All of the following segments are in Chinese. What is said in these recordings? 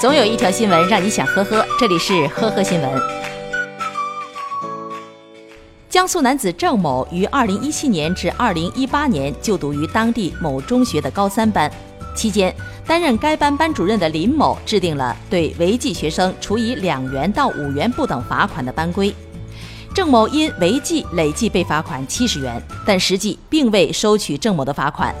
总有一条新闻让你想呵呵，这里是呵呵新闻。江苏男子郑某于2017年至2018年就读于当地某中学的高三班，期间担任该班班主任的林某制定了对违纪学生处以两元到五元不等罚款的班规。郑某因违纪累计被罚款七十元，但实际并未收取郑某的罚款。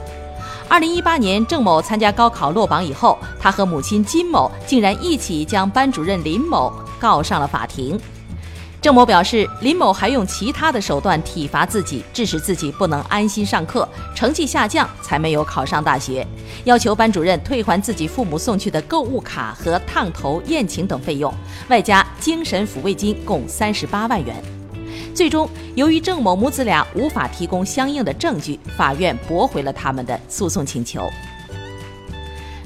二零一八年，郑某参加高考落榜以后，他和母亲金某竟然一起将班主任林某告上了法庭。郑某表示，林某还用其他的手段体罚自己，致使自己不能安心上课，成绩下降，才没有考上大学。要求班主任退还自己父母送去的购物卡和烫头、宴请等费用，外加精神抚慰金共三十八万元。最终，由于郑某母子俩无法提供相应的证据，法院驳回了他们的诉讼请求。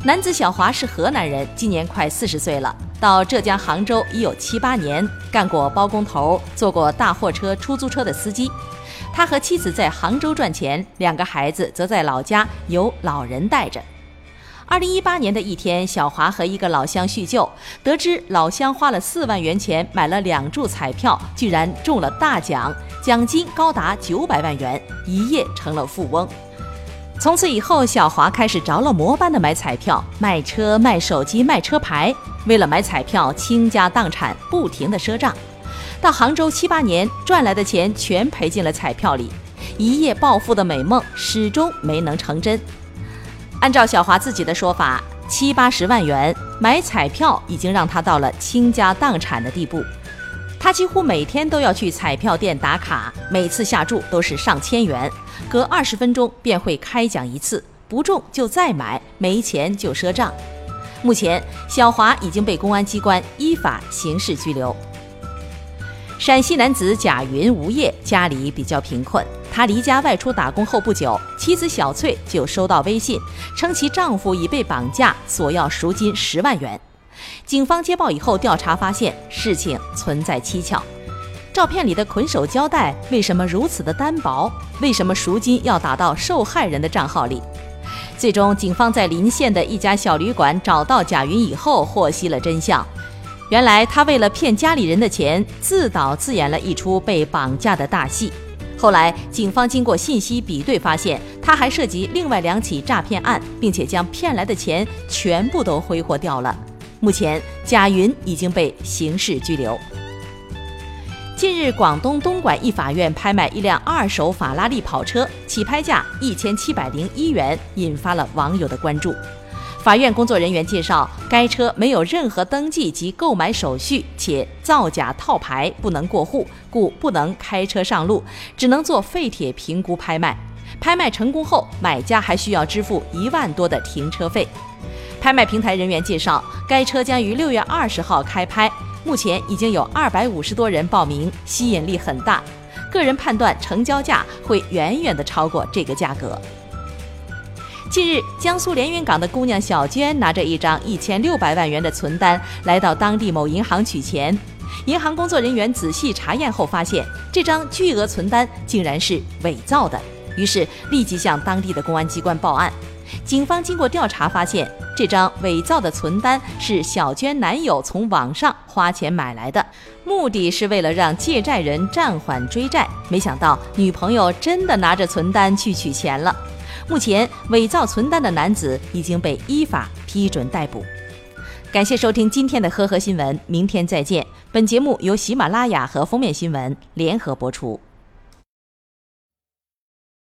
男子小华是河南人，今年快四十岁了，到浙江杭州已有七八年，干过包工头，做过大货车、出租车的司机。他和妻子在杭州赚钱，两个孩子则在老家由老人带着。二零一八年的一天，小华和一个老乡叙旧，得知老乡花了四万元钱买了两注彩票，居然中了大奖，奖金高达九百万元，一夜成了富翁。从此以后，小华开始着了魔般的买彩票、卖车、卖手机、卖车牌，为了买彩票倾家荡产，不停的赊账。到杭州七八年，赚来的钱全赔进了彩票里，一夜暴富的美梦始终没能成真。按照小华自己的说法，七八十万元买彩票已经让他到了倾家荡产的地步。他几乎每天都要去彩票店打卡，每次下注都是上千元，隔二十分钟便会开奖一次，不中就再买，没钱就赊账。目前，小华已经被公安机关依法刑事拘留。陕西男子贾云无业，家里比较贫困。他离家外出打工后不久，妻子小翠就收到微信，称其丈夫已被绑架，索要赎金十万元。警方接报以后调查发现，事情存在蹊跷。照片里的捆手胶带为什么如此的单薄？为什么赎金要打到受害人的账号里？最终，警方在临县的一家小旅馆找到贾云以后，获悉了真相。原来他为了骗家里人的钱，自导自演了一出被绑架的大戏。后来，警方经过信息比对，发现他还涉及另外两起诈骗案，并且将骗来的钱全部都挥霍掉了。目前，贾云已经被刑事拘留。近日，广东东莞一法院拍卖一辆二手法拉利跑车，起拍价一千七百零一元，引发了网友的关注。法院工作人员介绍，该车没有任何登记及购买手续，且造假套牌，不能过户，故不能开车上路，只能做废铁评估拍卖。拍卖成功后，买家还需要支付一万多的停车费。拍卖平台人员介绍，该车将于六月二十号开拍，目前已经有二百五十多人报名，吸引力很大。个人判断，成交价会远远的超过这个价格。近日，江苏连云港的姑娘小娟拿着一张一千六百万元的存单来到当地某银行取钱。银行工作人员仔细查验后发现，这张巨额存单竟然是伪造的，于是立即向当地的公安机关报案。警方经过调查发现，这张伪造的存单是小娟男友从网上花钱买来的，目的是为了让借债人暂缓追债。没想到女朋友真的拿着存单去取钱了。目前，伪造存单的男子已经被依法批准逮捕。感谢收听今天的呵呵新闻，明天再见。本节目由喜马拉雅和封面新闻联合播出。